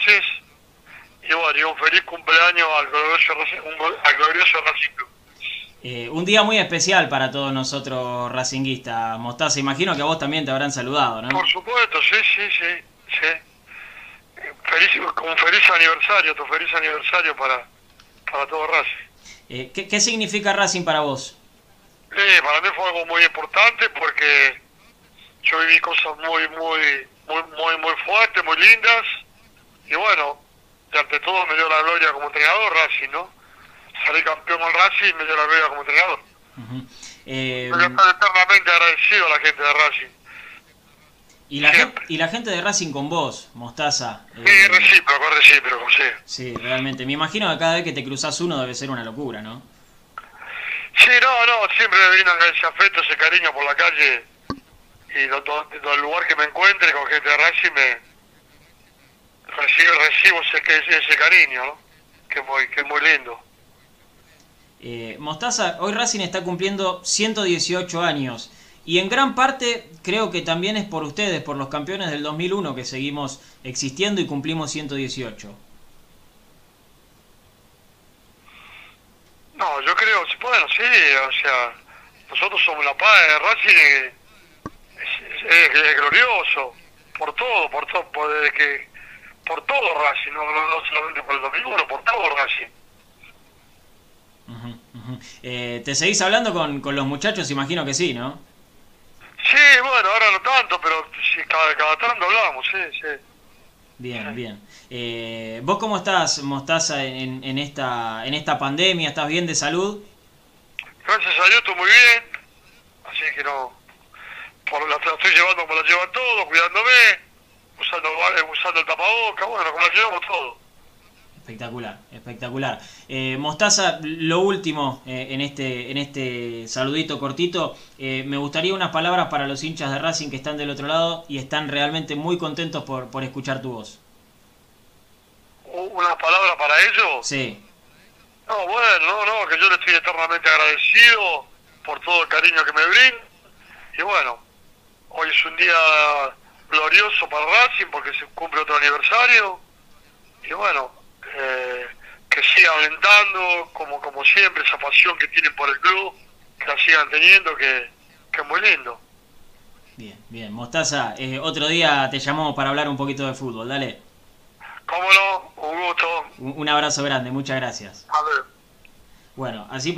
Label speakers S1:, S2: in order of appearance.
S1: noches. Y bueno, y un feliz cumpleaños al glorioso, al glorioso Racing Club.
S2: Eh, un día muy especial para todos nosotros racinguistas, Mostaza. Imagino que a vos también te habrán saludado, ¿no?
S1: Por supuesto, sí, sí, sí. sí. Feliz, un feliz aniversario, tu feliz aniversario para, para todo Racing.
S2: Eh, ¿qué, ¿qué, significa Racing para vos?
S1: Eh, para mí fue algo muy importante porque yo viví cosas muy, muy, muy, muy, muy fuertes, muy lindas. Y bueno, y ante todo me dio la gloria como entrenador Racing, ¿no? Salí campeón con Racing y me dio la gloria como entrenador. Uh eh, estoy eternamente agradecido a la gente de Racing.
S2: ¿Y la, gente, ¿Y la gente de Racing con vos, Mostaza?
S1: Sí, eh, recíproco, recíproco, sí.
S2: Sí, realmente. Me imagino que cada vez que te cruzas uno debe ser una locura, ¿no?
S1: Sí, no, no, siempre me brindan ese afecto, ese cariño por la calle y todo, el lugar que me encuentre con gente de Racing me recibo, recibo ese, ese cariño, ¿no? Que es muy, que es muy lindo.
S2: Eh, Mostaza, hoy Racing está cumpliendo 118 años. Y en gran parte creo que también es por ustedes, por los campeones del 2001 que seguimos existiendo y cumplimos 118.
S1: No, yo creo, bueno, sí, o sea, nosotros somos la paz de Racing, es, glorioso, por todo, por todo, por, que, por todo Racing, no, no, solamente por el 2001, por todo Racing.
S2: Eh, ¿Te seguís hablando con, con los muchachos? Imagino que sí, ¿no?
S1: Sí, bueno, ahora no tanto, pero sí, cada, cada tanto hablamos, sí, sí.
S2: Bien, bien. Eh, ¿Vos cómo estás, Mostaza, en, en, esta, en esta pandemia? ¿Estás bien de salud?
S1: Gracias a Dios estoy muy bien, así que no... Por la, estoy llevando como la llevan todos, cuidándome, usando, el tapaboca, bueno, como la llevamos todos.
S2: Espectacular, espectacular. Eh, Mostaza, lo último eh, en este en este saludito cortito, eh, me gustaría unas palabras para los hinchas de Racing que están del otro lado y están realmente muy contentos por, por escuchar tu voz.
S1: ¿Unas palabras para ellos?
S2: Sí.
S1: No, bueno, no, no, que yo le estoy eternamente agradecido por todo el cariño que me brindan. Y bueno, hoy es un día glorioso para Racing porque se cumple otro aniversario. Y bueno, eh, que sigan alentando, como, como siempre, esa pasión que tienen por el club, que la sigan teniendo, que, que es muy lindo.
S2: Bien, bien. Mostaza, eh, otro día te llamamos para hablar un poquito de fútbol, dale.
S1: Cómo no, un gusto.
S2: Un, abrazo grande, muchas gracias.
S1: A ver.
S2: Bueno, así